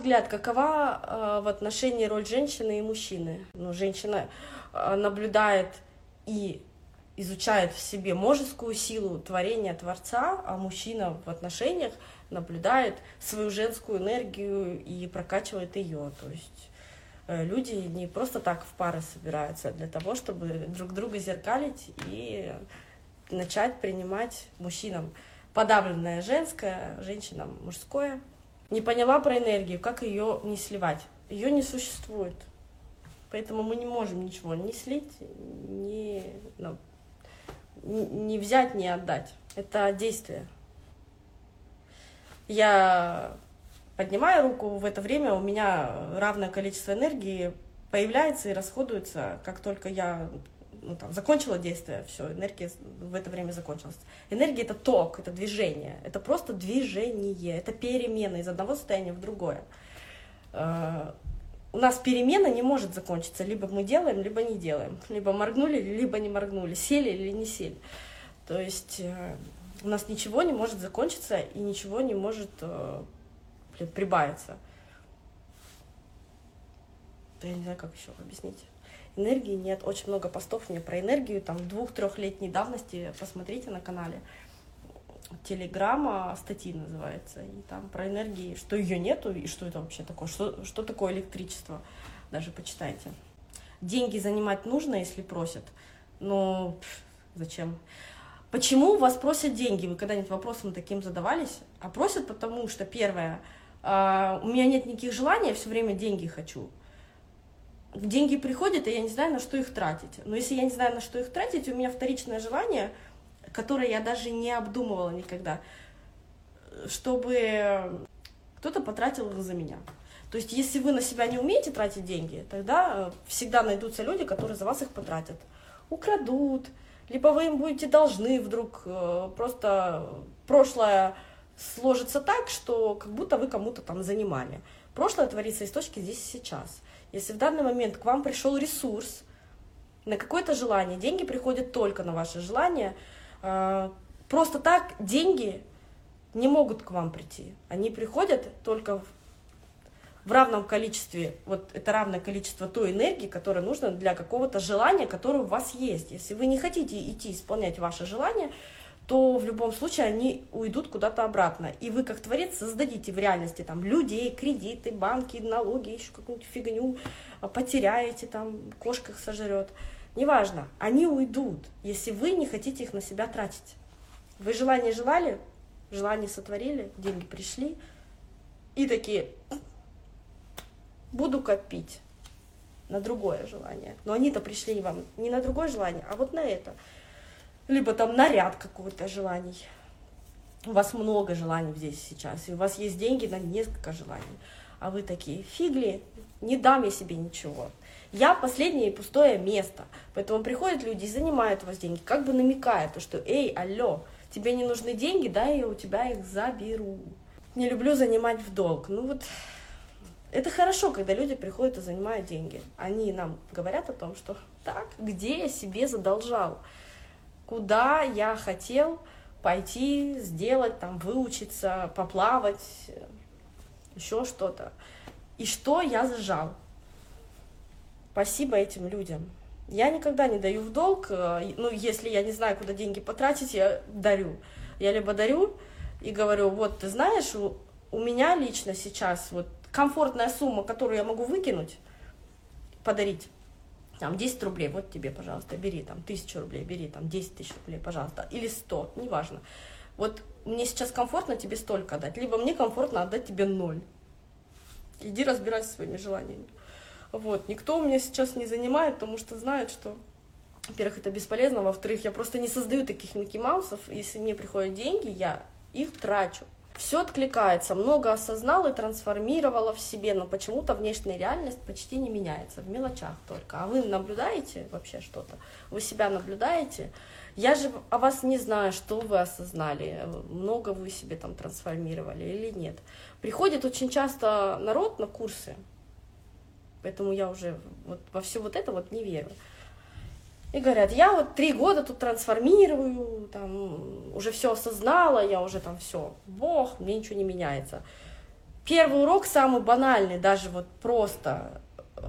взгляд, какова э, в отношении роль женщины и мужчины? Ну, женщина э, наблюдает и изучает в себе мужескую силу творения Творца, а мужчина в отношениях наблюдает свою женскую энергию и прокачивает ее. То есть э, люди не просто так в пары собираются для того, чтобы друг друга зеркалить и начать принимать мужчинам подавленное женское, женщинам мужское. Не поняла про энергию, как ее не сливать. Ее не существует. Поэтому мы не можем ничего не слить, не, ну, не взять, не отдать. Это действие. Я поднимаю руку, в это время у меня равное количество энергии появляется и расходуется, как только я ну, там, закончила действие, все, энергия в это время закончилась. Энергия — это ток, это движение, это просто движение, это перемена из одного состояния в другое. Э, у нас перемена не может закончиться, либо мы делаем, либо не делаем, либо моргнули, либо не моргнули, сели или не сели. То есть э, у нас ничего не может закончиться и ничего не может э, блин, прибавиться. Я не знаю, как еще объяснить энергии нет. Очень много постов мне про энергию, там двух-трехлетней давности, посмотрите на канале. Телеграмма статьи называется, и там про энергии, что ее нету, и что это вообще такое, что, что такое электричество, даже почитайте. Деньги занимать нужно, если просят, но пф, зачем? Почему вас просят деньги? Вы когда-нибудь вопросом таким задавались? А просят потому, что первое, э, у меня нет никаких желаний, я все время деньги хочу деньги приходят, и я не знаю, на что их тратить. Но если я не знаю, на что их тратить, у меня вторичное желание, которое я даже не обдумывала никогда, чтобы кто-то потратил их за меня. То есть, если вы на себя не умеете тратить деньги, тогда всегда найдутся люди, которые за вас их потратят. Украдут, либо вы им будете должны вдруг, э, просто прошлое сложится так, что как будто вы кому-то там занимали. Прошлое творится из точки здесь и сейчас. Если в данный момент к вам пришел ресурс на какое-то желание, деньги приходят только на ваше желание, а, просто так деньги не могут к вам прийти. Они приходят только в равном количестве, вот это равное количество той энергии, которая нужна для какого-то желания, которое у вас есть. Если вы не хотите идти исполнять ваше желание, то в любом случае они уйдут куда-то обратно. И вы, как творец, создадите в реальности там людей, кредиты, банки, налоги, еще какую-нибудь фигню, а, потеряете, там, кошка их сожрет. Неважно, они уйдут, если вы не хотите их на себя тратить. Вы желание желали, желание сотворили, деньги пришли, и такие, буду копить на другое желание. Но они-то пришли вам не на другое желание, а вот на это – либо там наряд какой-то желаний. У вас много желаний здесь сейчас, и у вас есть деньги на несколько желаний. А вы такие, фигли, не дам я себе ничего. Я последнее пустое место. Поэтому приходят люди и занимают у вас деньги, как бы намекая, то, что, эй, алло, тебе не нужны деньги, да, я у тебя их заберу. Не люблю занимать в долг. Ну вот, это хорошо, когда люди приходят и занимают деньги. Они нам говорят о том, что так, где я себе задолжал куда я хотел пойти, сделать, там, выучиться, поплавать, еще что-то. И что я зажал. Спасибо этим людям. Я никогда не даю в долг, э, ну, если я не знаю, куда деньги потратить, я дарю. Я либо дарю и говорю, вот, ты знаешь, у, у меня лично сейчас вот комфортная сумма, которую я могу выкинуть, подарить, там 10 рублей, вот тебе, пожалуйста, бери, там, тысячу рублей, бери, там, 10 тысяч рублей, пожалуйста, или 100, неважно. Вот мне сейчас комфортно тебе столько отдать, либо мне комфортно отдать тебе ноль. Иди разбирайся своими желаниями. Вот, никто у меня сейчас не занимает, потому что знает, что, во-первых, это бесполезно, во-вторых, я просто не создаю таких Микки Маусов, если мне приходят деньги, я их трачу все откликается, много осознал и трансформировала в себе, но почему-то внешняя реальность почти не меняется, в мелочах только. А вы наблюдаете вообще что-то? Вы себя наблюдаете? Я же о вас не знаю, что вы осознали, много вы себе там трансформировали или нет. Приходит очень часто народ на курсы, поэтому я уже вот во все вот это вот не верю. И говорят, я вот три года тут трансформирую, там, уже все осознала, я уже там все, бог, мне ничего не меняется. первый урок самый банальный, даже вот просто э,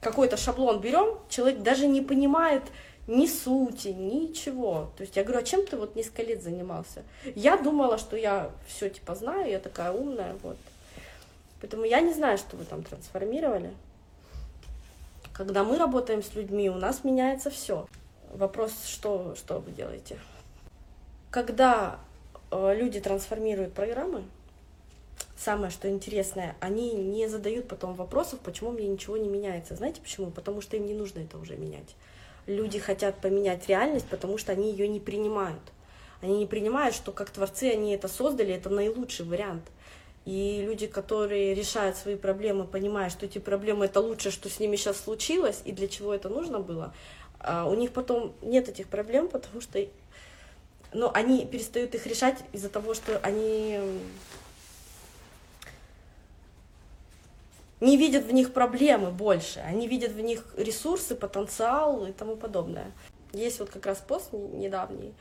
какой-то шаблон берем, человек даже не понимает ни сути, ничего. То есть я говорю, а чем ты вот несколько лет занимался? Я думала, что я все типа знаю, я такая умная, вот. Поэтому я не знаю, что вы там трансформировали. Когда мы работаем с людьми, у нас меняется все. Вопрос, что, что вы делаете? Когда э, люди трансформируют программы, самое что интересное, они не задают потом вопросов, почему мне ничего не меняется. Знаете почему? Потому что им не нужно это уже менять люди хотят поменять реальность, потому что они ее не принимают. Они не принимают, что как творцы они это создали, это наилучший вариант. И люди, которые решают свои проблемы, понимая, что эти проблемы это лучшее, что с ними сейчас случилось, и для чего это нужно было, а у них потом нет этих проблем, потому что ну, они перестают их решать из-за того, что они не видят в них проблемы больше, они видят в них ресурсы, потенциал и тому подобное. Есть вот как раз пост недавний,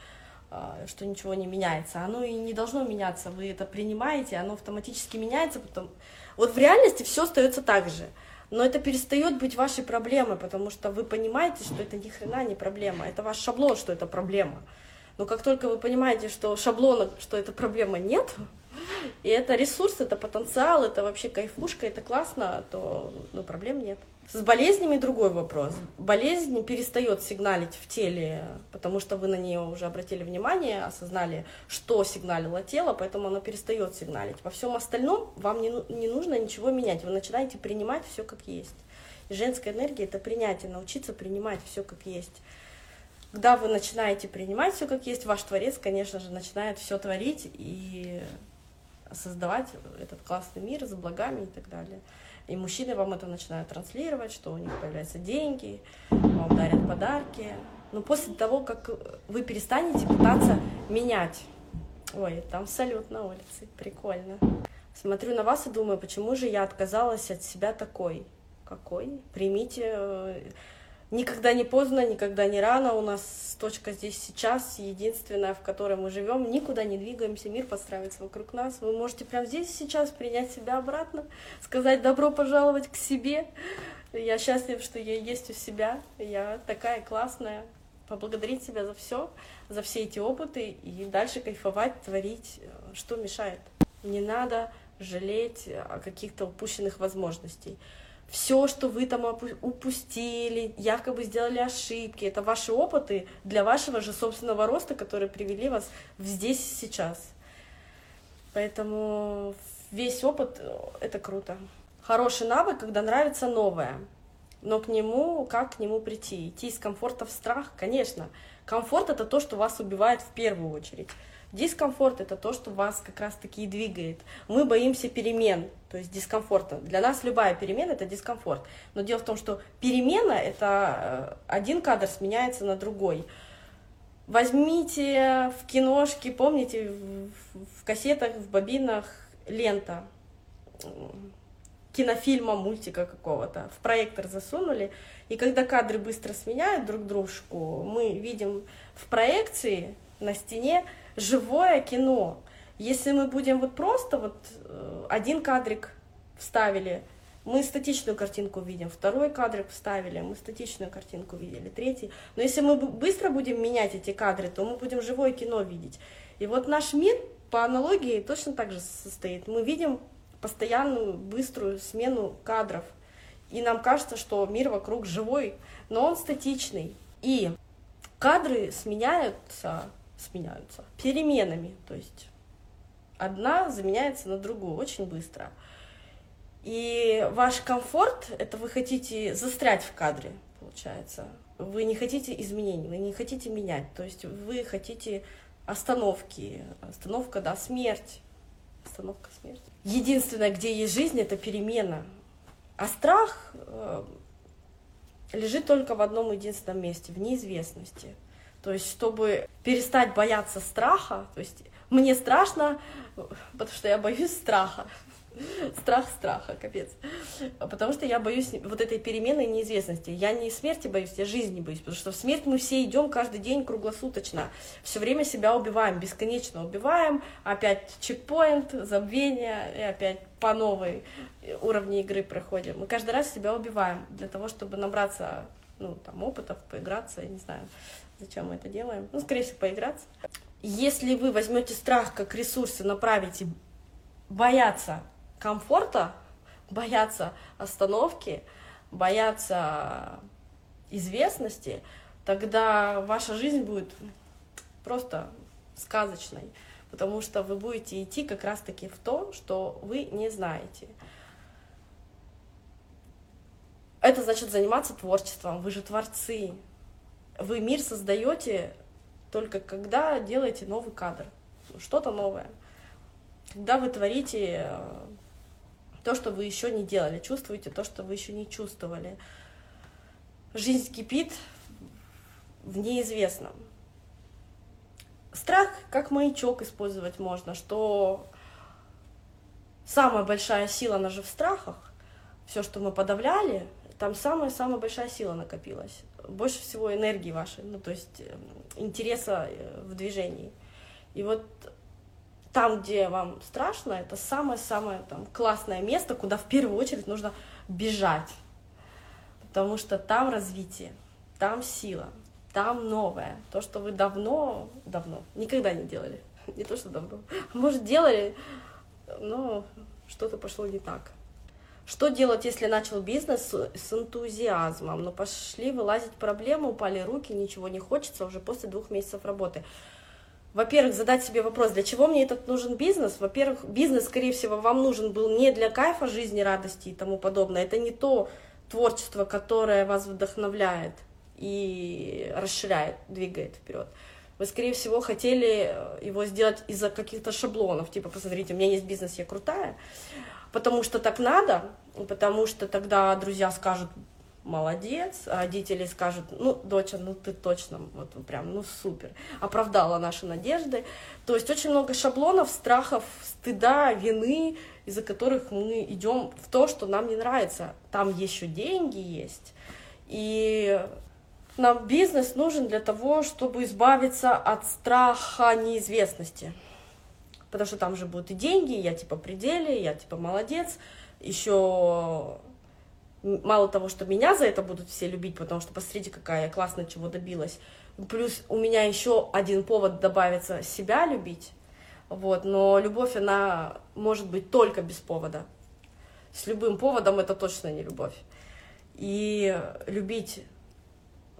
что ничего не меняется. Оно и не должно меняться. Вы это принимаете, оно автоматически меняется. Потом... Вот в реальности все остается так же. Но это перестает быть вашей проблемой, потому что вы понимаете, что это ни хрена не проблема. Это ваш шаблон, что это проблема. Но как только вы понимаете, что шаблона, что эта проблема нет, и это ресурс, это потенциал, это вообще кайфушка, это классно, то ну, проблем нет. С болезнями другой вопрос. Болезнь перестает сигналить в теле, потому что вы на нее уже обратили внимание, осознали, что сигналило тело, поэтому оно перестает сигналить. Во всем остальном вам не, не нужно ничего менять. Вы начинаете принимать все как есть. И женская энергия это принятие, научиться принимать все как есть. Когда вы начинаете принимать все как есть, ваш творец, конечно же, начинает все творить и создавать этот классный мир с благами и так далее. И мужчины вам это начинают транслировать, что у них появляются деньги, вам дарят подарки. Но после того, как вы перестанете пытаться менять, ой, там салют на улице, прикольно. Смотрю на вас и думаю, почему же я отказалась от себя такой? Какой? Примите э, Никогда не поздно, никогда не рано. У нас точка здесь сейчас, единственная, в которой мы живем. Никуда не двигаемся, мир подстраивается вокруг нас. Вы можете прямо здесь сейчас принять себя обратно, сказать добро пожаловать к себе. Я счастлив, что я есть у себя. Я такая классная. Поблагодарить себя за все, за все эти опыты и дальше кайфовать, творить, что мешает. Не надо жалеть о каких-то упущенных возможностей все, что вы там упустили, якобы сделали ошибки, это ваши опыты для вашего же собственного роста, которые привели вас в здесь и сейчас. Поэтому весь опыт э, — это круто. Хороший навык, когда нравится новое. Но к нему, как к нему прийти? Идти из комфорта в страх? Конечно. Комфорт — это то, что вас убивает в первую очередь. Дискомфорт — это то, что вас как раз-таки и двигает. Мы боимся перемен, то есть дискомфорта. Для нас любая перемена — это дискомфорт. Но дело в том, что перемена — это э, один кадр сменяется на другой. Возьмите в киношке, помните, в кассетах, в бобинах лента кинофильма, мультика какого-то, в проектор засунули, и когда кадры быстро сменяют друг дружку, мы видим в проекции на стене живое кино. Если мы будем вот просто вот э, один кадрик вставили, мы статичную картинку видим, второй кадрик вставили, мы статичную картинку видели, третий. Но если мы быстро будем менять эти кадры, то мы будем живое кино видеть. И вот наш мир по аналогии точно так же состоит. Мы видим постоянную быструю смену кадров. И нам кажется, что мир вокруг живой, но он статичный. И кадры сменяются сменяются переменами, то есть одна заменяется на другую очень быстро. И ваш комфорт — это вы хотите застрять в кадре, получается. Вы не хотите изменений, вы не хотите менять. То есть вы хотите остановки. Остановка, да, смерть. Остановка, смерть. Единственное, где есть жизнь, это перемена. А страх э, лежит только в одном единственном месте, в неизвестности. То есть, чтобы перестать бояться страха, то есть мне страшно, потому что я боюсь страха. Страх страха, капец. Потому что я боюсь вот этой перемены неизвестности. Я не смерти боюсь, я жизни боюсь, потому что в смерть мы все идем каждый день круглосуточно. Все время себя убиваем, бесконечно убиваем, опять чекпоинт, забвение, и опять по новой уровне игры проходим. Мы каждый раз себя убиваем для того, чтобы набраться ну, там, опытов, поиграться, я не знаю, зачем мы это делаем. Ну, скорее всего, поиграться. Если вы возьмете страх как ресурс и направите бояться комфорта, бояться остановки, бояться известности, тогда ваша жизнь будет просто сказочной, потому что вы будете идти как раз-таки в то, что вы не знаете. Это значит заниматься творчеством, вы же творцы. Вы мир создаете только когда делаете новый кадр, что-то новое. Когда вы творите э, то, что вы еще не делали, чувствуете то, что вы еще не чувствовали. Жизнь кипит в неизвестном. Страх как маячок использовать можно, что самая большая сила, она же в страхах. Все, что мы подавляли, там самая-самая большая сила накопилась. Больше всего энергии вашей, ну, то есть э, интереса э, в движении. И вот там, где вам страшно, это самое-самое там классное место, куда в первую очередь нужно бежать. Потому что там развитие, там сила, там новое. То, что вы давно, давно, никогда не делали. Не то, что давно. Может, делали, но что-то пошло не так. Что делать, если начал бизнес с энтузиазмом, но пошли вылазить проблемы, упали руки, ничего не хочется уже после двух месяцев работы? во-первых, задать себе вопрос, для чего мне этот нужен бизнес? Во-первых, бизнес, скорее всего, вам нужен был не для кайфа жизни, радости и тому подобное. Это не то творчество, которое вас вдохновляет и расширяет, двигает вперед. Вы, скорее всего, хотели его сделать из-за каких-то шаблонов, типа, посмотрите, у меня есть бизнес, я крутая, потому что так надо, потому что тогда друзья скажут, молодец, а родители скажут, ну, доча, ну ты точно, вот прям, ну супер, оправдала наши надежды. То есть очень много шаблонов, страхов, стыда, вины, из-за которых мы идем в то, что нам не нравится. Там еще деньги есть. И нам бизнес нужен для того, чтобы избавиться от страха неизвестности. Потому что там же будут и деньги, я типа пределе, я типа молодец, еще мало того, что меня за это будут все любить, потому что посмотрите, какая я классно чего добилась. Плюс у меня еще один повод добавится себя любить. Вот, но любовь, она может быть только без повода. С любым поводом это точно не любовь. И любить...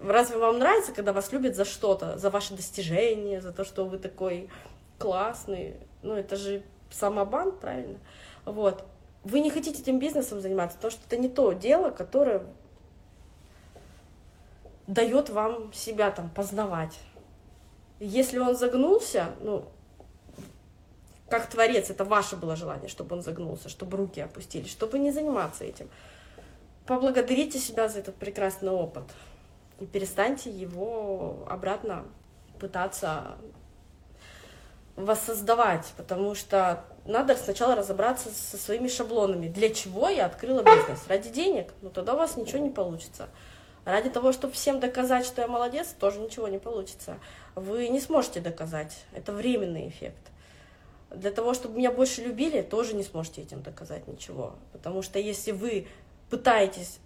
Разве вам нравится, когда вас любят за что-то, за ваши достижения, за то, что вы такой классный? Ну, это же самобан, правильно? Вот вы не хотите этим бизнесом заниматься, потому что это не то дело, которое дает вам себя там познавать. Если он загнулся, ну, как творец, это ваше было желание, чтобы он загнулся, чтобы руки опустились, чтобы не заниматься этим. Поблагодарите себя за этот прекрасный опыт и перестаньте его обратно пытаться воссоздавать, потому что надо сначала разобраться со своими шаблонами. Для чего я открыла бизнес? Ради денег? Ну тогда у вас ничего не получится. Ради того, чтобы всем доказать, что я молодец, тоже ничего не получится. Вы не сможете доказать. Это временный эффект. Для того, чтобы меня больше любили, тоже не сможете этим доказать ничего. Потому что если вы пытаетесь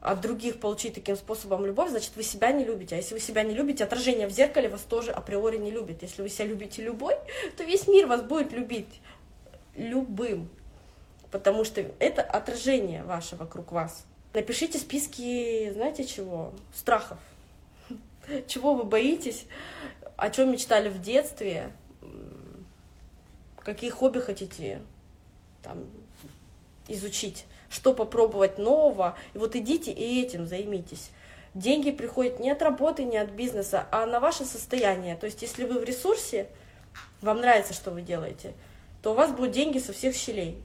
от других получить таким способом любовь, значит, вы себя не любите. А если вы себя не любите, отражение в зеркале вас тоже априори не любит. Если вы себя любите любой, то весь мир вас будет любить любым. Потому что это отражение ваше вокруг вас. Напишите списки, знаете чего? Страхов. Чего вы боитесь, о чем мечтали в детстве, какие хобби хотите там, изучить что попробовать нового. И вот идите и этим займитесь. Деньги приходят не от работы, не от бизнеса, а на ваше состояние. То есть, если вы в ресурсе, вам нравится, что вы делаете, то у вас будут деньги со всех щелей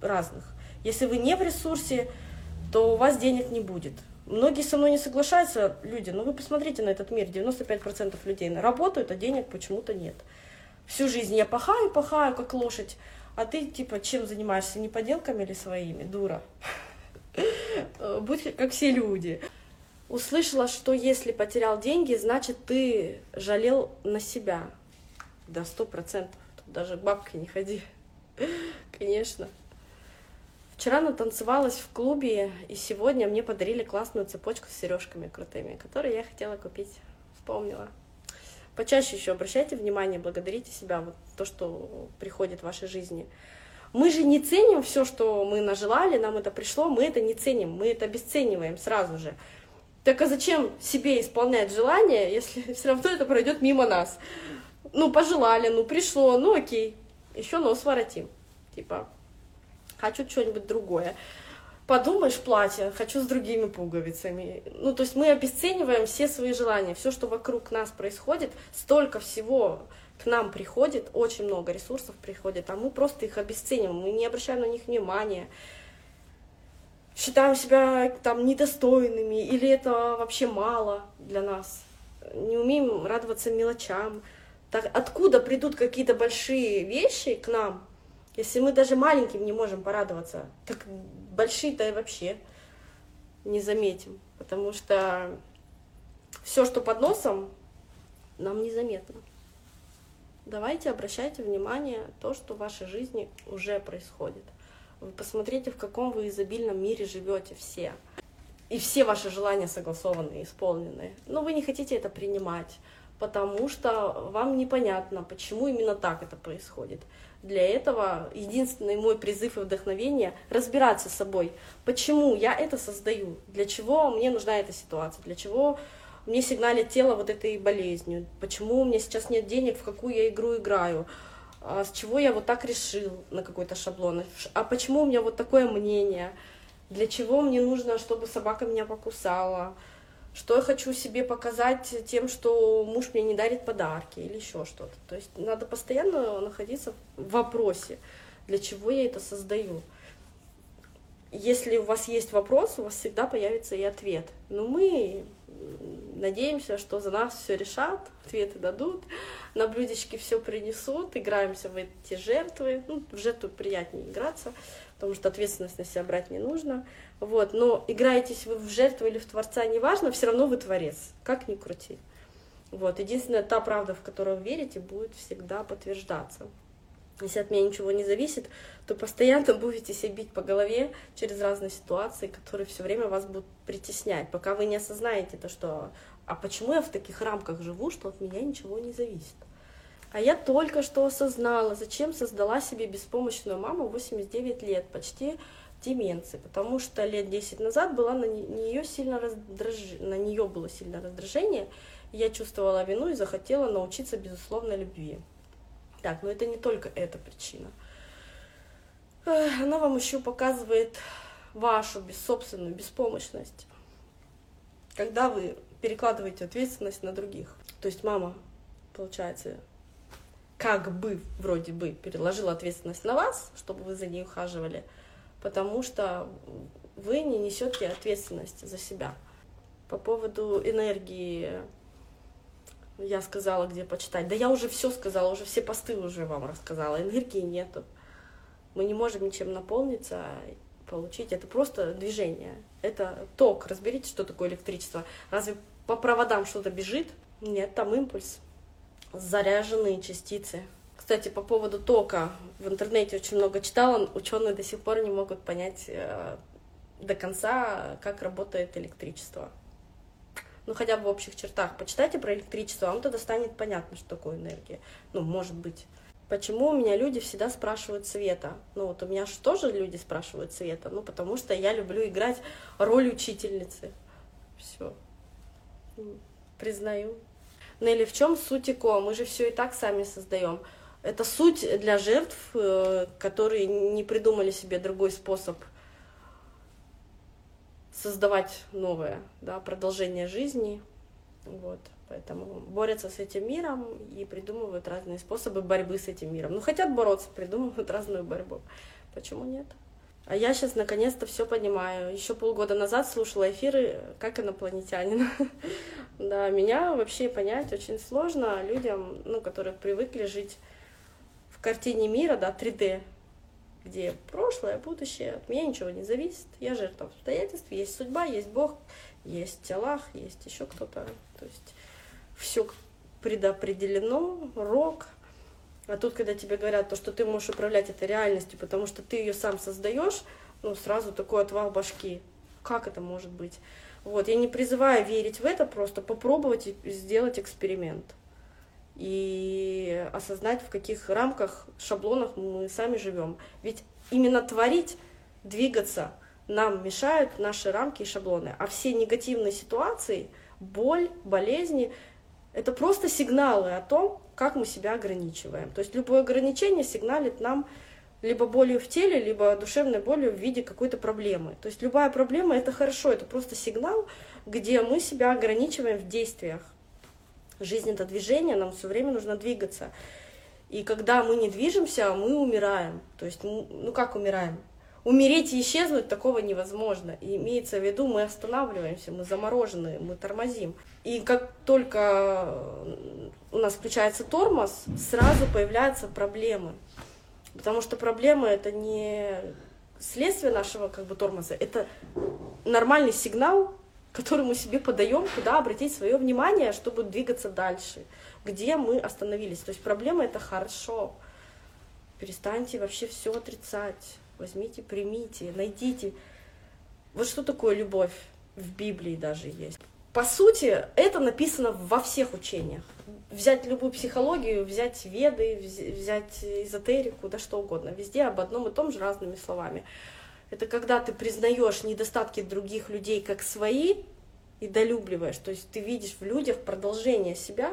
разных. Если вы не в ресурсе, то у вас денег не будет. Многие со мной не соглашаются, люди, но вы посмотрите на этот мир, 95% людей работают, а денег почему-то нет. Всю жизнь я пахаю, пахаю, как лошадь, А ты, типа, чем занимаешься? Не поделками или своими? Дура. Будь как все люди. Услышала, что если потерял деньги, значит, ты жалел на себя. Да, сто процентов. Даже к бабке не ходи. Конечно. Вчера натанцевалась в клубе, и сегодня мне подарили классную цепочку с сережками крутыми, которые я хотела купить. Вспомнила. Почаще еще обращайте внимание, благодарите себя, вот то, что приходит в вашей жизни. Мы же не ценим все, что мы нажелали, нам это пришло, мы это не ценим, мы это обесцениваем сразу же. Так а зачем себе исполнять желание, если все равно это пройдет мимо нас? Ну, пожелали, ну, пришло, ну, окей, еще нос воротим. Типа, хочу что-нибудь другое подумаешь, платье, хочу с другими пуговицами. Ну, то есть мы обесцениваем все свои желания, все, что вокруг нас происходит, столько всего к нам приходит, очень много ресурсов приходит, а мы просто их обесцениваем, мы не обращаем на них внимания, считаем себя там недостойными, или это вообще мало для нас, не умеем радоваться мелочам. Так откуда придут какие-то большие вещи к нам, если мы даже маленьким не можем порадоваться, так большие-то и вообще не заметим, потому что все, что под носом, нам незаметно. Давайте обращайте внимание то, что в вашей жизни уже происходит. Вы посмотрите, в каком вы изобильном мире живете все. И все ваши желания согласованы, исполнены. Но вы не хотите это принимать, потому что вам непонятно, почему именно так это происходит для этого единственный мой призыв и вдохновение разбираться с собой. Почему я это создаю? Для чего мне нужна эта ситуация? Для чего мне сигналит тело вот этой болезнью? Почему у меня сейчас нет денег, в какую я игру играю? А с чего я вот так решил на какой-то шаблон? А почему у меня вот такое мнение? Для чего мне нужно, чтобы собака меня покусала? Что я хочу себе показать тем, что муж мне не дарит подарки или еще что-то. То есть надо постоянно находиться в вопросе, для чего я это создаю. Если у вас есть вопрос, у вас всегда появится и ответ. Но мы надеемся, что за нас все решат, ответы дадут, на блюдечке все принесут, играемся в эти жертвы. Ну, в жертву приятнее играться, потому что ответственность на себя брать не нужно. Вот, но играетесь вы в жертву или в Творца, неважно, все равно вы Творец, как ни крути. Вот, единственная та правда, в которую вы верите, будет всегда подтверждаться. Если от меня ничего не зависит, то постоянно будете себя бить по голове через разные ситуации, которые все время вас будут притеснять, пока вы не осознаете то, что а почему я в таких рамках живу, что от меня ничего не зависит. А я только что осознала, зачем создала себе беспомощную маму 89 лет, почти деменции, потому что лет 10 назад была на нее сильно раздраж... на нее было сильное раздражение, я чувствовала вину и захотела научиться безусловной любви. Так, но это не только эта причина. Она вам еще показывает вашу собственную беспомощность, когда вы перекладываете ответственность на других. То есть мама, получается, как бы вроде бы переложила ответственность на вас, чтобы вы за ней ухаживали, потому что вы не несете ответственность за себя. По поводу энергии я сказала, где почитать. Да я уже все сказала, уже все посты уже вам рассказала. Энергии нету. Мы не можем ничем наполниться, получить. Это просто движение. Это ток. Разберите, что такое электричество. Разве по проводам что-то бежит? Нет, там импульс. Заряженные частицы. Кстати, по поводу тока, в интернете очень много читала, ученые до сих пор не могут понять э, до конца, как работает электричество. Ну, хотя бы в общих чертах. Почитайте про электричество, вам тогда станет понятно, что такое энергия. Ну, может быть. Почему у меня люди всегда спрашивают цвета? Ну, вот у меня же тоже люди спрашивают цвета. Ну, потому что я люблю играть роль учительницы. Все. Признаю. Нелли, в чем суть ИКО? Мы же все и так сами создаем. Это суть для жертв, э, которые не придумали себе другой способ создавать новое, да, продолжение жизни. Вот. Поэтому борются с этим миром и придумывают разные способы борьбы с этим миром. Ну, хотят бороться, придумывают разную борьбу. Почему нет? А я сейчас наконец-то все понимаю. Еще полгода назад слушала эфиры как инопланетянин. да, меня вообще понять очень сложно людям, ну, которые привыкли жить картине мира, да, 3D, где прошлое, будущее, от меня ничего не зависит, я жертва обстоятельств, есть судьба, есть Бог, есть Аллах, есть еще кто-то, то есть все предопределено, рок. А тут, когда тебе говорят то, что ты можешь управлять этой реальностью, потому что ты ее сам создаешь, ну, сразу такой отвал башки. Как это может быть? Вот, я не призываю верить в это, просто попробовать сделать эксперимент и осознать, в каких рамках, шаблонах мы сами живем. Ведь именно творить, двигаться нам мешают наши рамки и шаблоны. А все негативные ситуации, боль, болезни — это просто сигналы о том, как мы себя ограничиваем. То есть любое ограничение сигналит нам либо болью в теле, либо душевной болью в виде какой-то проблемы. То есть любая проблема — это хорошо, это просто сигнал, где мы себя ограничиваем в действиях. Жизнь — это движение, нам все время нужно двигаться. И когда мы не движемся, мы умираем. То есть, ну как умираем? Умереть и исчезнуть такого невозможно. И имеется в виду, мы останавливаемся, мы заморожены, мы тормозим. И как только у нас включается тормоз, сразу появляются проблемы. Потому что проблема это не следствие нашего как бы тормоза, это нормальный сигнал, который мы себе подаем, куда обратить свое внимание, чтобы двигаться дальше, где мы остановились. То есть проблема это хорошо. Перестаньте вообще все отрицать. Возьмите, примите, найдите. Вот что такое любовь в Библии даже есть. По сути, это написано во всех учениях взять любую психологию, взять веды, взять эзотерику, да что угодно, везде об одном и том же разными словами. Это когда ты признаешь недостатки других людей как свои и долюбливаешь, то есть ты видишь в людях продолжение себя,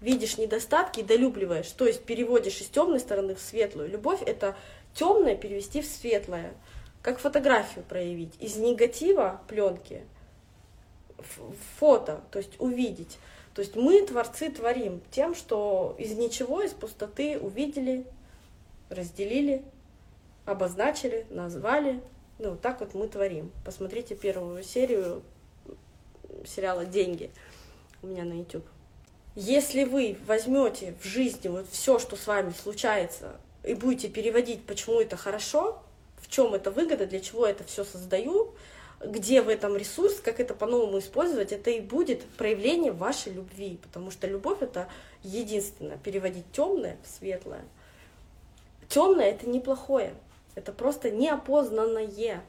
видишь недостатки и долюбливаешь, то есть переводишь из темной стороны в светлую. Любовь это темное перевести в светлое, как фотографию проявить из негатива пленки фото, то есть увидеть. То есть мы, творцы, творим тем, что из ничего, из пустоты увидели, разделили, обозначили, назвали. Ну, так вот мы творим. Посмотрите первую серию сериала «Деньги» у меня на YouTube. Если вы возьмете в жизни вот все, что с вами случается, и будете переводить, почему это хорошо, в чем это выгода, для чего это все создаю, где в этом ресурс, как это по-новому использовать, это и будет проявление вашей любви, потому что любовь это единственное, переводить темное в светлое. Темное это неплохое, это просто неопознанное,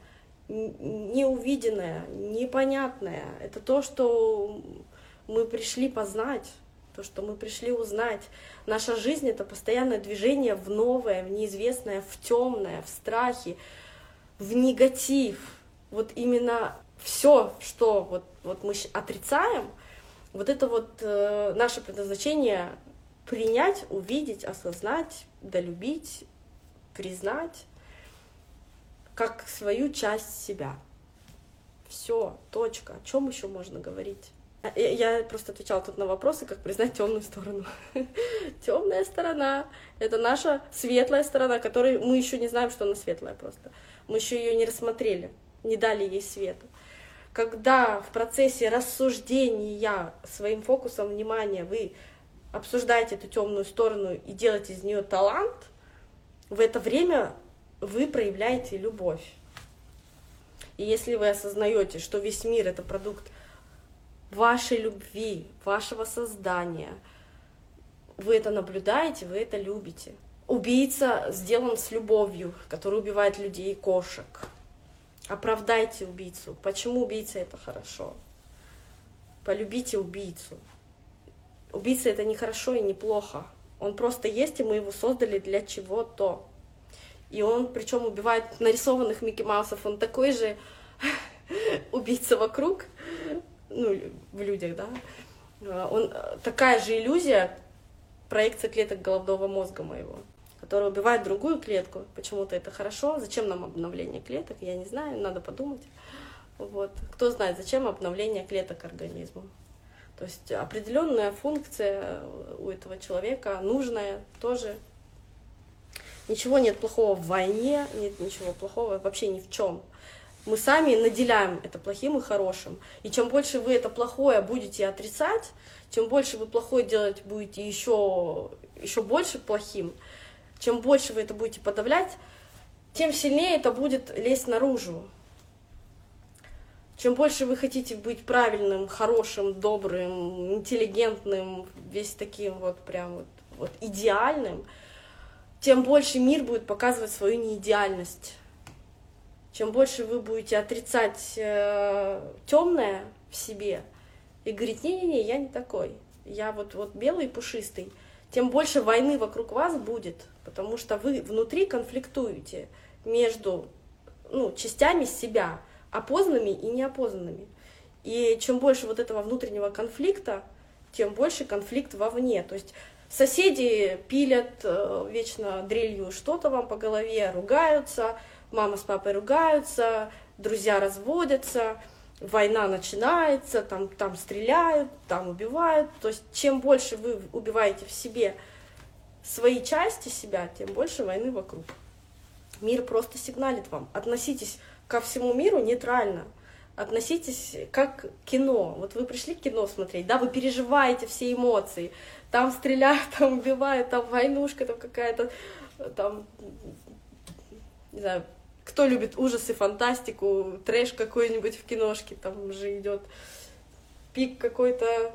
неувиденное, непонятное. Это то, что мы пришли познать, то, что мы пришли узнать. Наша жизнь это постоянное движение в новое, в неизвестное, в темное, в страхе, в негатив вот именно все, что вот, вот мы отрицаем, вот это вот э, наше предназначение принять, увидеть, осознать, долюбить, признать как свою часть себя. Все, точка. О чем еще можно говорить? А, я просто отвечала тут на вопросы, как признать темную сторону. Темная сторона — это наша светлая сторона, которой мы еще не знаем, что она светлая просто. Мы еще ее не рассмотрели не дали ей света. Когда в процессе рассуждения своим фокусом внимания вы обсуждаете эту темную сторону и делаете из нее талант, в это время вы проявляете любовь. И если вы осознаете, что весь мир это продукт вашей любви, вашего создания, вы это наблюдаете, вы это любите. Убийца сделан с любовью, который убивает людей и кошек. Оправдайте убийцу. Почему убийца это хорошо? Полюбите убийцу. Убийца это не хорошо и не плохо. Он просто есть, и мы его создали для чего-то. И он, причем убивает нарисованных Микки Маусов, он такой же убийца вокруг, ну, в людях, да. Он такая же иллюзия, проекция клеток головного мозга моего которая убивает другую клетку. Почему-то это хорошо. Зачем нам обновление клеток? Я не знаю, надо подумать. Вот. Кто знает, зачем обновление клеток организму? То есть определенная функция у этого человека, нужная тоже. Ничего нет плохого в войне, нет ничего плохого вообще ни в чем. Мы сами наделяем это плохим и хорошим. И чем больше вы это плохое будете отрицать, чем больше вы плохое делать будете еще, еще больше плохим, Чем больше вы это будете подавлять, тем сильнее это будет лезть наружу. Чем больше вы хотите быть правильным, хорошим, добрым, интеллигентным, весь таким вот прям вот, вот идеальным, тем больше мир будет показывать свою неидеальность. Чем больше вы будете отрицать э, темное в себе и говорить, не-не-не, я не такой, я вот, вот белый и пушистый, тем больше войны вокруг вас будет, потому что вы внутри конфликтуете между ну, частями себя, опознанными и неопознанными. И чем больше вот этого внутреннего конфликта, тем больше конфликт вовне. То есть соседи пилят э, вечно дрелью что-то вам по голове, ругаются, мама с папой ругаются, друзья разводятся, война начинается, там, там стреляют, там убивают. То есть чем больше вы убиваете в себе свои части себя, тем больше войны вокруг. Мир просто сигналит вам. Относитесь ко всему миру нейтрально. Относитесь как к кино. Вот вы пришли кино смотреть, да, вы переживаете все эмоции. Там стреляют, там убивают, там войнушка, там какая-то, там, не знаю, кто любит ужасы, фантастику, трэш какой-нибудь в киношке, там же идет пик какой-то,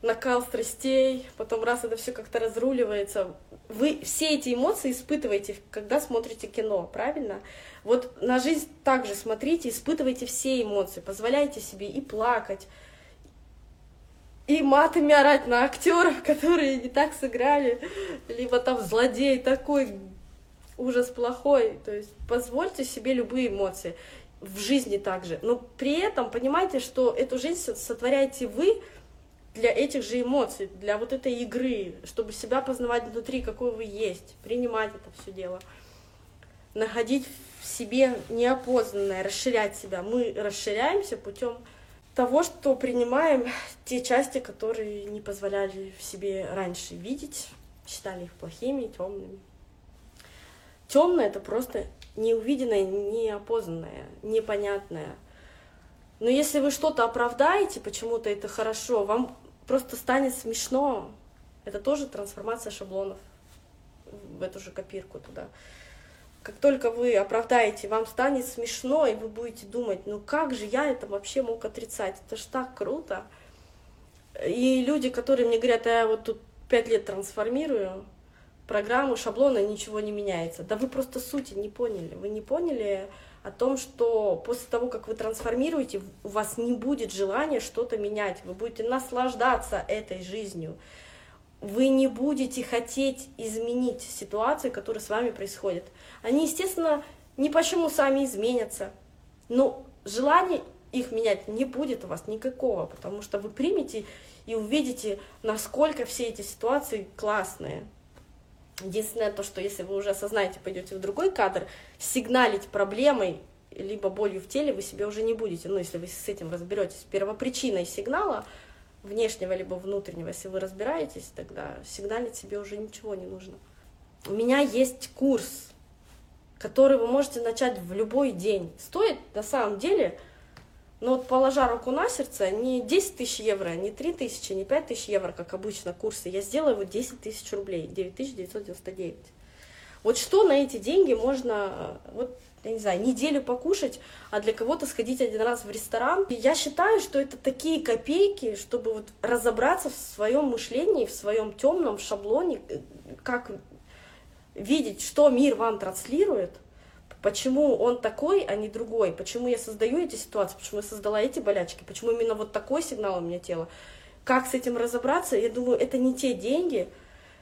накал страстей, потом раз это все как-то разруливается. Вы все эти эмоции испытываете, когда смотрите кино, правильно? Вот на жизнь также смотрите, испытывайте все эмоции, позволяйте себе и плакать, и матами орать на актеров, которые не так сыграли, либо там злодей такой ужас плохой. То есть позвольте себе любые эмоции в жизни также. Но при этом понимайте, что эту жизнь сотворяете вы для этих же эмоций, для вот этой игры, чтобы себя познавать внутри, какой вы есть, принимать это все дело, находить в себе неопознанное, расширять себя. Мы расширяемся путем того, что принимаем те части, которые не позволяли в себе раньше видеть, считали их плохими, темными. Темное это просто неувиденное, неопознанное, непонятное. Но если вы что-то оправдаете, почему-то это хорошо, вам просто станет смешно. Это тоже трансформация шаблонов в эту же копирку туда. Как только вы оправдаете, вам станет смешно, и вы будете думать, ну как же я это вообще мог отрицать? Это ж так круто. И люди, которые мне говорят, а я вот тут пять лет трансформирую, программу, шаблона, ничего не меняется. Да вы просто сути не поняли. Вы не поняли о том, что после того, как вы трансформируете, у вас не будет желания что-то менять. Вы будете наслаждаться этой жизнью. Вы не будете хотеть изменить ситуации, которые с вами происходят. Они, естественно, ни почему сами изменятся. Но желания их менять не будет у вас никакого, потому что вы примете и увидите, насколько все эти ситуации классные. Единственное то, что если вы уже осознаете, пойдете в другой кадр, сигналить проблемой либо болью в теле вы себе уже не будете. Ну, если вы с этим разберетесь. Первопричиной сигнала, внешнего либо внутреннего, если вы разбираетесь, тогда сигналить себе уже ничего не нужно. У меня есть курс, который вы можете начать в любой день. Стоит на самом деле но вот положа руку на сердце, не 10 тысяч евро, не 3 тысячи, не 5 тысяч евро, как обычно курсы, я сделаю вот 10 тысяч рублей, 9999. Вот что на эти деньги можно, вот, я не знаю, неделю покушать, а для кого-то сходить один раз в ресторан. И я считаю, что это такие копейки, чтобы вот разобраться в своем мышлении, в своем темном шаблоне, как видеть, что мир вам транслирует, Почему он такой, а не другой? Почему я создаю эти ситуации? Почему я создала эти болячки? Почему именно вот такой сигнал у меня тела? Как с этим разобраться? Я думаю, это не те деньги.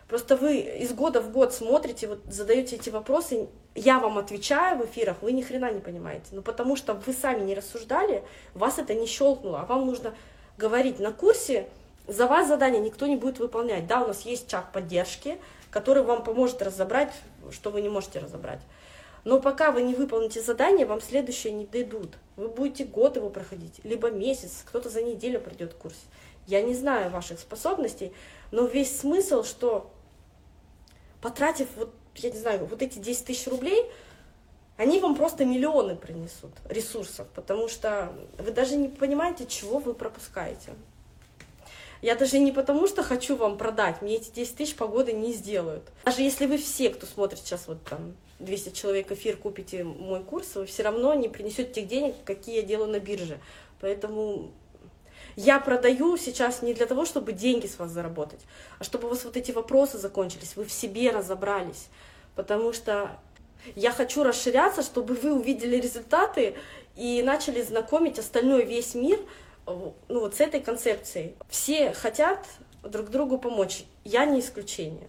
Просто вы из года в год смотрите, вот задаете эти вопросы, я вам отвечаю в эфирах, вы ни хрена не понимаете. Ну потому что вы сами не рассуждали, вас это не щелкнуло, а вам нужно говорить на курсе, за вас задание никто не будет выполнять. Да, у нас есть чат поддержки, который вам поможет разобрать, что вы не можете разобрать. Но пока вы не выполните задание, вам следующее не дадут. Вы будете год его проходить, либо месяц, кто-то за неделю пройдет курс. Я не знаю ваших способностей, но весь смысл, что потратив, вот, я не знаю, вот эти 10 тысяч рублей, они вам просто миллионы принесут ресурсов, потому что вы даже не понимаете, чего вы пропускаете. Я даже не потому, что хочу вам продать, мне эти 10 тысяч погоды не сделают. Даже если вы все, кто смотрит сейчас вот там 200 человек эфир, купите мой курс, вы все равно не принесете тех денег, какие я делаю на бирже. Поэтому я продаю сейчас не для того, чтобы деньги с вас заработать, а чтобы у вас вот эти вопросы закончились, вы в себе разобрались. Потому что я хочу расширяться, чтобы вы увидели результаты и начали знакомить остальной весь мир ну, вот с этой концепцией. Все хотят друг другу помочь. Я не исключение.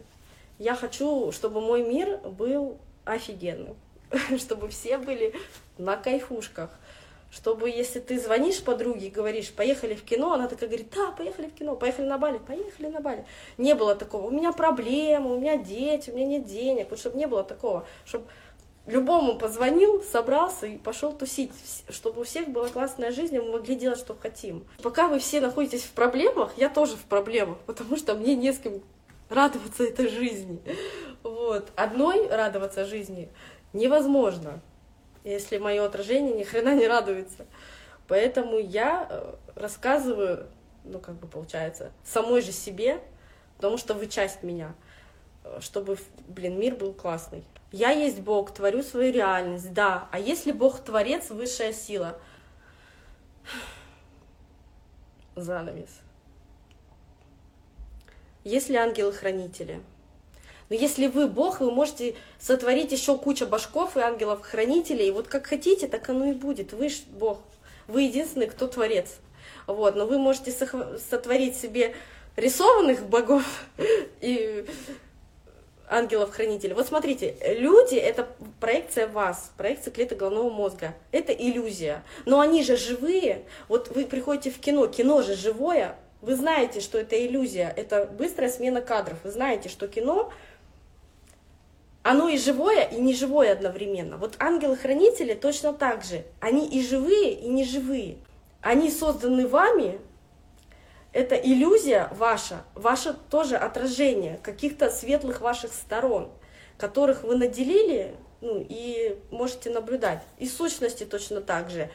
Я хочу, чтобы мой мир был офигенным, чтобы все были на кайфушках, чтобы если ты звонишь подруге и говоришь, поехали в кино, она такая говорит, да, поехали в кино, поехали на Бали, поехали на Бали. Не было такого, у меня проблемы, у меня дети, у меня нет денег, вот чтобы не было такого, чтобы любому позвонил, собрался и пошел тусить, чтобы у всех была классная жизнь, и мы могли делать, что хотим. Пока вы все находитесь в проблемах, я тоже в проблемах, потому что мне не с кем радоваться этой жизни. Вот. Одной радоваться жизни невозможно если мое отражение ни хрена не радуется. Поэтому я э, рассказываю, ну, как бы получается, самой же себе, потому что вы часть меня, э, чтобы, блин, мир был классный. Я есть Бог, творю свою реальность, да. А если Бог творец, высшая сила? Занавес. Если ангелы-хранители — но если вы Бог, вы можете сотворить еще кучу башков и ангелов-хранителей. И вот как хотите, так оно и будет. Вы Бог. Вы единственный, кто творец. Вот. Но вы можете сотворить себе рисованных богов и ангелов-хранителей. Вот смотрите, люди — это проекция вас, проекция клеток головного мозга. Это иллюзия. Но они же живые. Вот вы приходите в кино, кино же живое. Вы знаете, что это иллюзия, это быстрая смена кадров. Вы знаете, что кино оно и живое, и неживое одновременно. Вот ангелы-хранители точно так же. Они и живые, и неживые. Они созданы вами, это иллюзия ваша, ваше тоже отражение каких-то светлых ваших сторон, которых вы наделили, ну, и можете наблюдать. И сущности точно так же.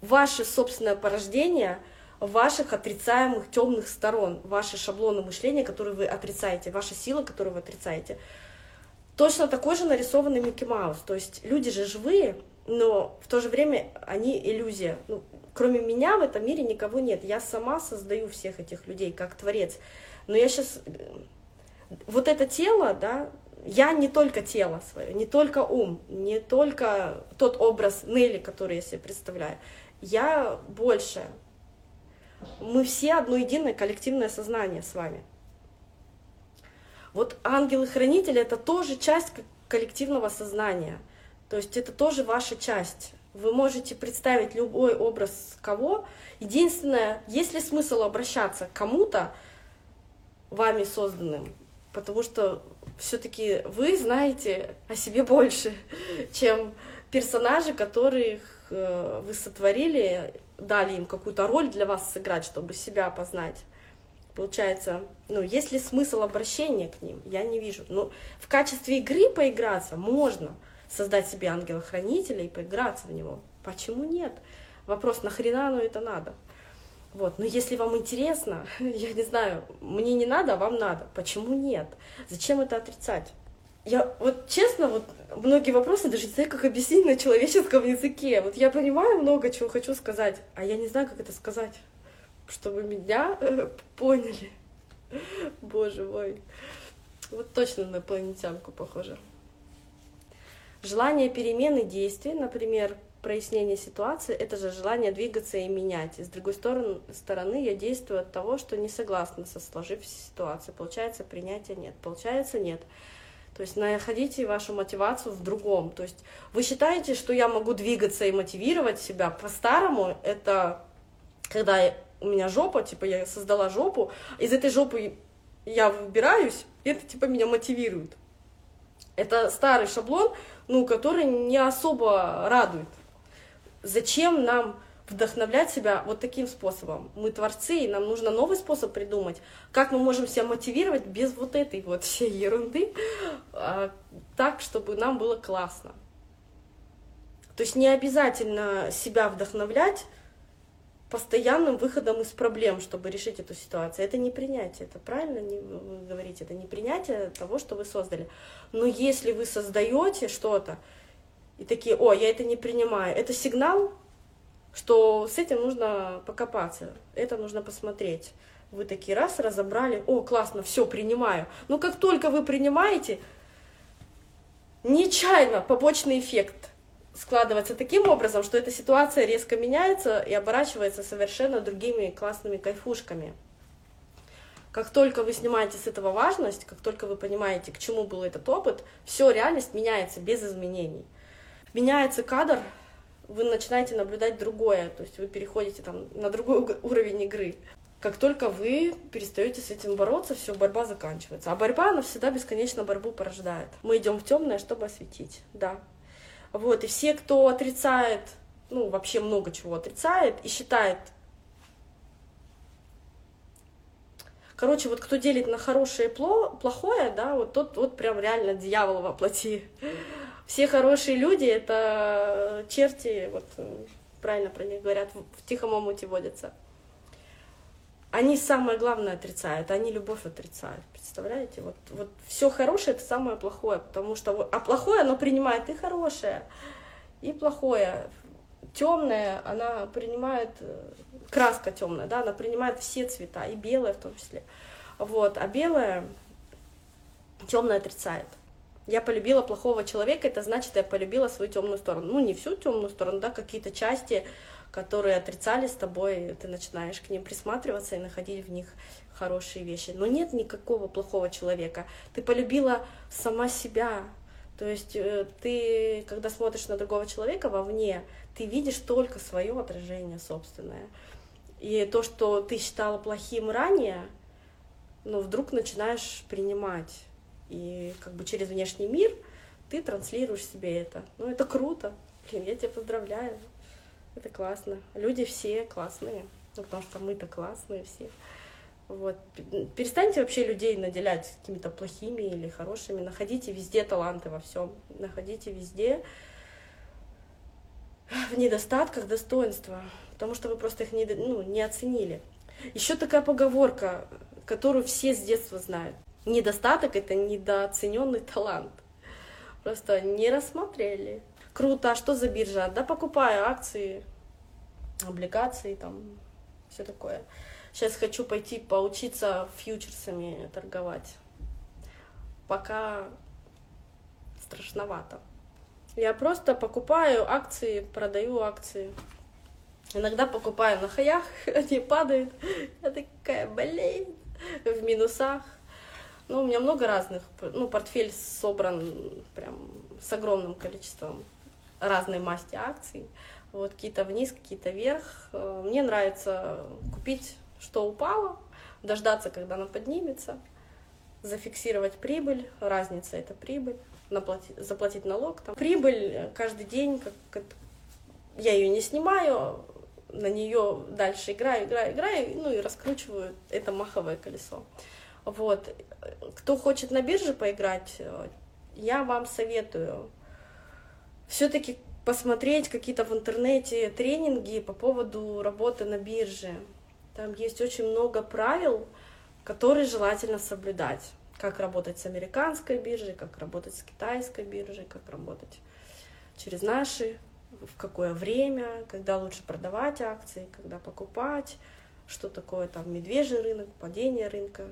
Ваше собственное порождение ваших отрицаемых темных сторон, ваши шаблоны мышления, которые вы отрицаете, ваша сила, которую вы отрицаете — Точно такой же нарисованный Микки Маус. То есть люди же живые, но в то же время они иллюзия. Ну, кроме меня в этом мире никого нет. Я сама создаю всех этих людей как творец. Но я сейчас... Вот это тело, да, я не только тело свое, не только ум, не только тот образ Нелли, который я себе представляю. Я больше. Мы все одно единое коллективное сознание с вами. Вот ангелы-хранители — это тоже часть коллективного сознания. То есть это тоже ваша часть. Вы можете представить любой образ кого. Единственное, есть ли смысл обращаться к кому-то, вами созданным, потому что все-таки вы знаете о себе больше, чем персонажи, которых э, вы сотворили, дали им какую-то роль для вас сыграть, чтобы себя познать. Получается, ну, есть ли смысл обращения к ним? Я не вижу. Ну, в качестве игры поиграться можно. Создать себе ангела-хранителя и поиграться в него. Почему нет? Вопрос, нахрена оно это надо? Вот, но если вам интересно, я не знаю, мне не надо, а вам надо. Почему нет? Зачем это отрицать? Я вот честно, вот многие вопросы даже не знаю, как объяснить на человеческом языке. Вот я понимаю много чего хочу сказать, а я не знаю, как это сказать чтобы меня э, поняли. Боже мой. Вот точно на инопланетянку похоже. Желание перемены действий, например, прояснение ситуации, это же желание двигаться и менять. И с другой стороны, стороны я действую от того, что не согласна со сложившейся ситуацией. Получается, принятия нет. Получается, нет. То есть находите вашу мотивацию в другом. То есть вы считаете, что я могу двигаться и мотивировать себя по-старому, это когда у меня жопа, типа я создала жопу, из этой жопы я выбираюсь, и это типа меня мотивирует. Это старый шаблон, ну, который не особо радует. Зачем нам вдохновлять себя вот таким способом? Мы творцы, и нам нужно новый способ придумать. Как мы можем себя мотивировать без вот этой вот всей ерунды, а, так, чтобы нам было классно. То есть не обязательно себя вдохновлять постоянным выходом из проблем, чтобы решить эту ситуацию. Это не принятие, это правильно не, вы говорите, это не принятие того, что вы создали. Но если вы создаете что-то, и такие, о, я это не принимаю, это сигнал, что с этим нужно покопаться, это нужно посмотреть. Вы такие раз разобрали, о, классно, все, принимаю. Но как только вы принимаете, нечаянно побочный эффект складывается таким образом, что эта ситуация резко меняется и оборачивается совершенно другими классными кайфушками. Как только вы снимаете с этого важность, как только вы понимаете, к чему был этот опыт, все, реальность меняется без изменений. Меняется кадр, вы начинаете наблюдать другое, то есть вы переходите там на другой уровень игры. Как только вы перестаете с этим бороться, все, борьба заканчивается. А борьба, она всегда бесконечно борьбу порождает. Мы идем в темное, чтобы осветить, да. Вот, и все, кто отрицает, ну, вообще много чего отрицает и считает, Короче, вот кто делит на хорошее и плохое, да, вот тот вот прям реально дьявол воплоти. Все хорошие люди — это черти, вот правильно про них говорят, в тихом омуте водятся они самое главное отрицают, они любовь отрицают, представляете? Вот, вот все хорошее это самое плохое, потому что а плохое оно принимает и хорошее, и плохое. Темное она принимает, э, краска темная, да, она принимает все цвета, и белое в том числе. Вот, а белое темное отрицает. Я полюбила плохого человека, это значит, я полюбила свою темную сторону. Ну, не всю темную сторону, да, какие-то части которые отрицали с тобой, ты начинаешь к ним присматриваться и находить в них хорошие вещи. Но нет никакого плохого человека. Ты полюбила сама себя. То есть э, ты, когда смотришь на другого человека вовне, ты видишь только свое отражение собственное. И то, что ты считала плохим ранее, ну, вдруг начинаешь принимать. И как бы через внешний мир ты транслируешь себе это. Ну, это круто. Блин, я тебя поздравляю. Это классно. Люди все классные, ну, потому что мы-то классные все. Вот. Перестаньте вообще людей наделять какими-то плохими или хорошими. Находите везде таланты во всем. Находите везде в недостатках достоинства, потому что вы просто их не, ну, не оценили. Еще такая поговорка, которую все с детства знают. Недостаток — это недооцененный талант. Просто не рассмотрели. Круто, а что за биржа? Да покупаю акции, облигации, там, все такое. Сейчас хочу пойти поучиться фьючерсами торговать. Пока страшновато. Я просто покупаю акции, продаю акции. Иногда покупаю на хаях, они падают. Я такая, блин, в минусах. Ну, у меня много разных. Ну, портфель собран прям с огромным количеством разной масти акций. Вот какие-то вниз, какие-то вверх. Э, мне нравится купить, что упало, дождаться, когда она поднимется, зафиксировать прибыль, разница это прибыль, наплатить, заплатить налог. Там. Прибыль каждый день, как, как я ее не снимаю, на нее дальше играю, играю, играю, ну и раскручиваю это маховое колесо. Вот. Кто хочет на бирже поиграть, э, я вам советую все-таки посмотреть какие-то в интернете тренинги по поводу работы на бирже. Там есть очень много правил, которые желательно соблюдать. Как работать с американской биржей, как работать с китайской биржей, как работать через наши, в какое время, когда лучше продавать акции, когда покупать, что такое там медвежий рынок, падение рынка,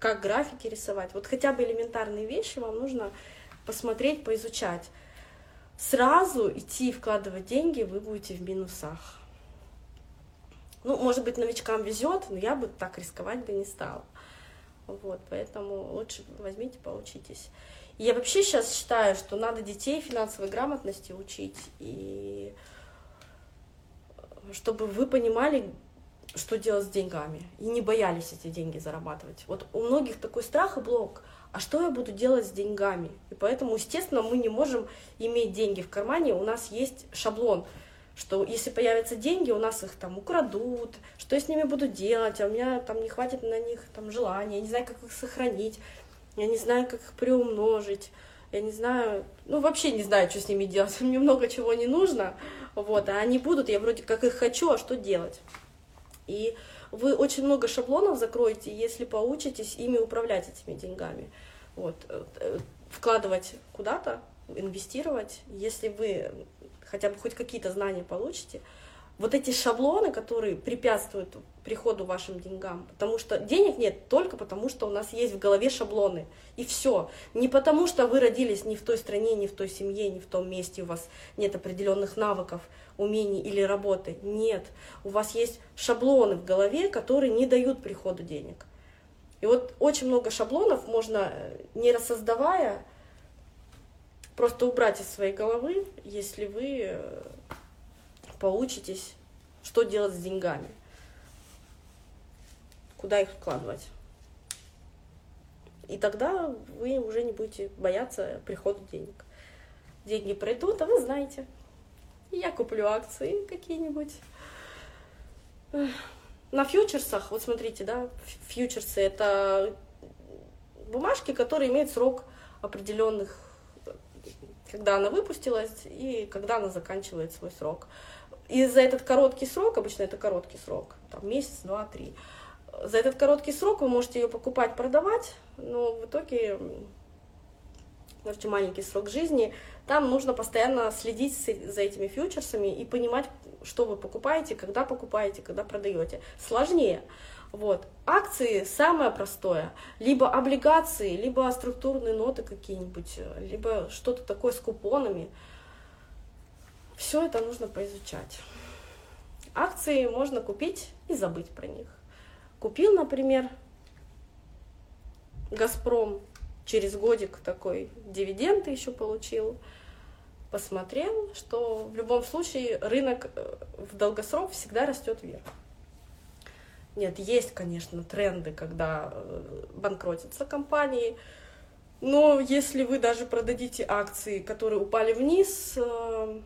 как графики рисовать. Вот хотя бы элементарные вещи вам нужно посмотреть, поизучать сразу идти вкладывать деньги, вы будете в минусах. Ну, может быть, новичкам везет, но я бы так рисковать бы не стала. Вот, поэтому лучше возьмите, поучитесь. И я вообще сейчас считаю, что надо детей финансовой грамотности учить, и чтобы вы понимали, что делать с деньгами, и не боялись эти деньги зарабатывать. Вот у многих такой страх и блок – а что я буду делать с деньгами? И поэтому, естественно, мы не можем иметь деньги в кармане, у нас есть шаблон, что если появятся деньги, у нас их там украдут, что я с ними буду делать, а у меня там не хватит на них там желания, я не знаю, как их сохранить, я не знаю, как их приумножить, я не знаю, ну вообще не знаю, что с ними делать, мне много чего не нужно, вот, а они будут, я вроде как их хочу, а что делать? И вы очень много шаблонов закроете, если поучитесь ими управлять этими деньгами. Вот. Э, вкладывать куда-то, инвестировать, если вы хотя бы хоть какие-то знания получите, вот эти шаблоны, которые препятствуют приходу вашим деньгам, потому что денег нет только потому, что у нас есть в голове шаблоны, и все. Не потому, что вы родились не в той стране, не в той семье, не в том месте, у вас нет определенных навыков, умений или работы. Нет, у вас есть шаблоны в голове, которые не дают приходу денег. И вот очень много шаблонов можно, э, не рассоздавая, просто убрать из своей головы, если вы э, поучитесь, что делать с деньгами, куда их вкладывать. И тогда вы уже не будете бояться прихода денег. Деньги пройдут, а вы знаете. Я куплю акции какие-нибудь. На фьючерсах, вот смотрите, да, фьючерсы это бумажки, которые имеют срок определенных, когда она выпустилась и когда она заканчивает свой срок. И за этот короткий срок, обычно это короткий срок, там месяц, два, три, за этот короткий срок вы можете ее покупать, продавать, но в итоге можете маленький срок жизни, там нужно постоянно следить за этими фьючерсами и понимать, что вы покупаете, когда покупаете, когда продаете. Сложнее. Вот. Акции самое простое. Либо облигации, либо структурные ноты какие-нибудь, либо что-то такое с купонами. Все это нужно поизучать. Акции можно купить и забыть про них. Купил, например, Газпром, через годик такой дивиденды еще получил, посмотрел, что в любом случае рынок э, в долгосрок всегда растет вверх. Нет, есть, конечно, тренды, когда э, банкротятся компании, но если вы даже продадите акции, которые упали вниз, э,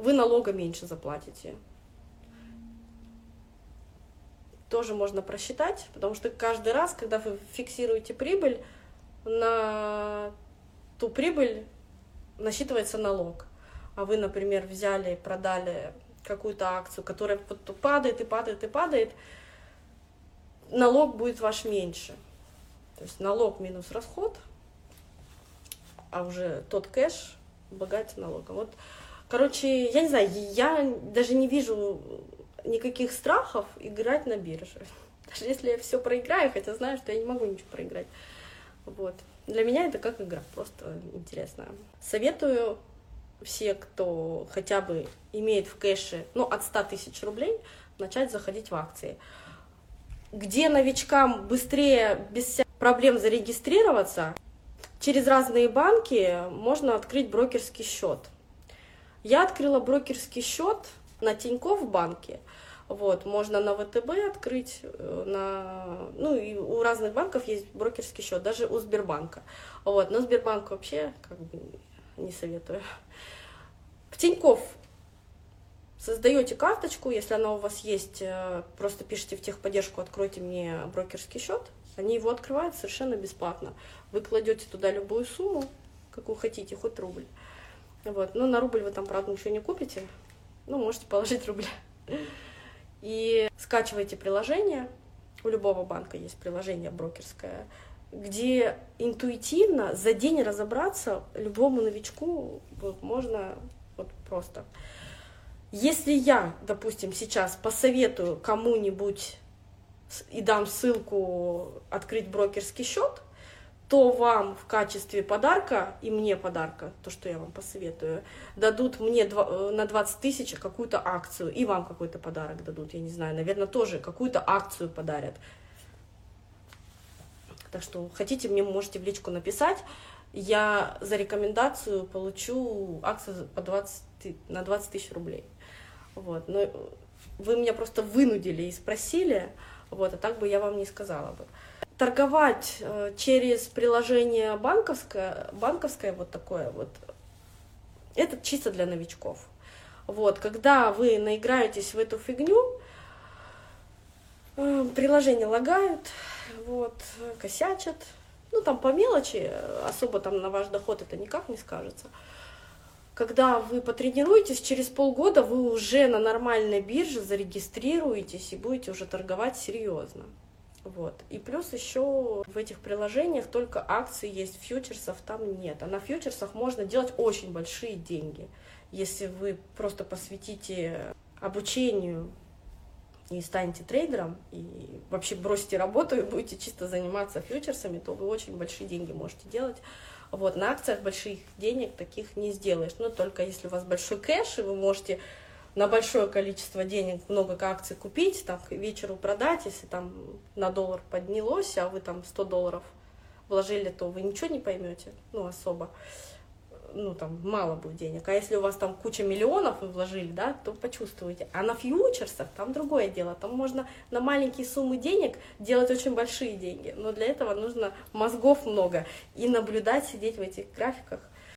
вы налога меньше заплатите. Тоже можно просчитать, потому что каждый раз, когда вы фиксируете прибыль, на ту прибыль насчитывается налог. А вы, например, взяли продали какую-то акцию, которая падает и падает и падает, налог будет ваш меньше. То есть налог минус расход, а уже тот кэш облагается налогом. Вот Короче, я не знаю, я даже не вижу никаких страхов играть на бирже. Даже если я все проиграю, хотя знаю, что я не могу ничего проиграть. Вот. Для меня это как игра, просто интересно. Советую все, кто хотя бы имеет в кэше, ну, от 100 тысяч рублей, начать заходить в акции. Где новичкам быстрее, без проблем зарегистрироваться, через разные банки можно открыть брокерский счет. Я открыла брокерский счет на Тинькофф банке. Вот, можно на ВТБ открыть, э, на, ну и у разных банков есть брокерский счет, даже у Сбербанка. Вот, но Сбербанк вообще как бы не советую. В Тинькофф создаете карточку, если она у вас есть, э, просто пишите в техподдержку, откройте мне брокерский счет, они его открывают совершенно бесплатно. Вы кладете туда любую сумму, какую хотите, хоть рубль. Вот. Ну, на рубль вы там, правда, ничего не купите. Ну, можете положить рубль. И скачивайте приложение. У любого банка есть приложение брокерское, где интуитивно за день разобраться любому новичку можно вот просто. Если я, допустим, сейчас посоветую кому-нибудь и дам ссылку открыть брокерский счет, то вам в качестве подарка и мне подарка, то, что я вам посоветую, дадут мне э, на 20 тысяч какую-то акцию, и вам какой-то подарок дадут, я не знаю, наверное, тоже какую-то акцию подарят. Так что хотите, мне можете в личку написать, я за рекомендацию получу акцию по 20, на 20 тысяч рублей. Вот. Но вы меня просто вынудили и спросили, вот, а так бы я вам не сказала бы торговать э, через приложение банковское, банковское вот такое вот, это чисто для новичков. Вот, когда вы наиграетесь в эту фигню, э, приложения лагают, вот, косячат, ну, там по мелочи, особо там на ваш доход это никак не скажется. когда вы потренируетесь, через полгода вы уже на нормальной бирже зарегистрируетесь и будете уже торговать серьезно. Вот. И плюс еще в этих приложениях только акции есть, фьючерсов там нет. А на фьючерсах можно делать очень большие деньги. Если вы просто посвятите обучению и станете трейдером, и вообще бросите работу и будете чисто заниматься фьючерсами, то вы очень большие деньги можете делать. Вот, на акциях больших денег таких не сделаешь, но только если у вас большой кэш, и вы можете на большое количество денег много акций купить, так к вечеру продать, если там на доллар поднялось, а вы там 100 долларов вложили, то вы ничего не поймете, ну, особо ну, там, мало будет денег. А если у вас там куча миллионов вы вложили, да, то почувствуете. А на фьючерсах там другое дело. Там можно на маленькие суммы денег делать очень большие деньги. Но для этого нужно мозгов много. И наблюдать, сидеть в этих графиках –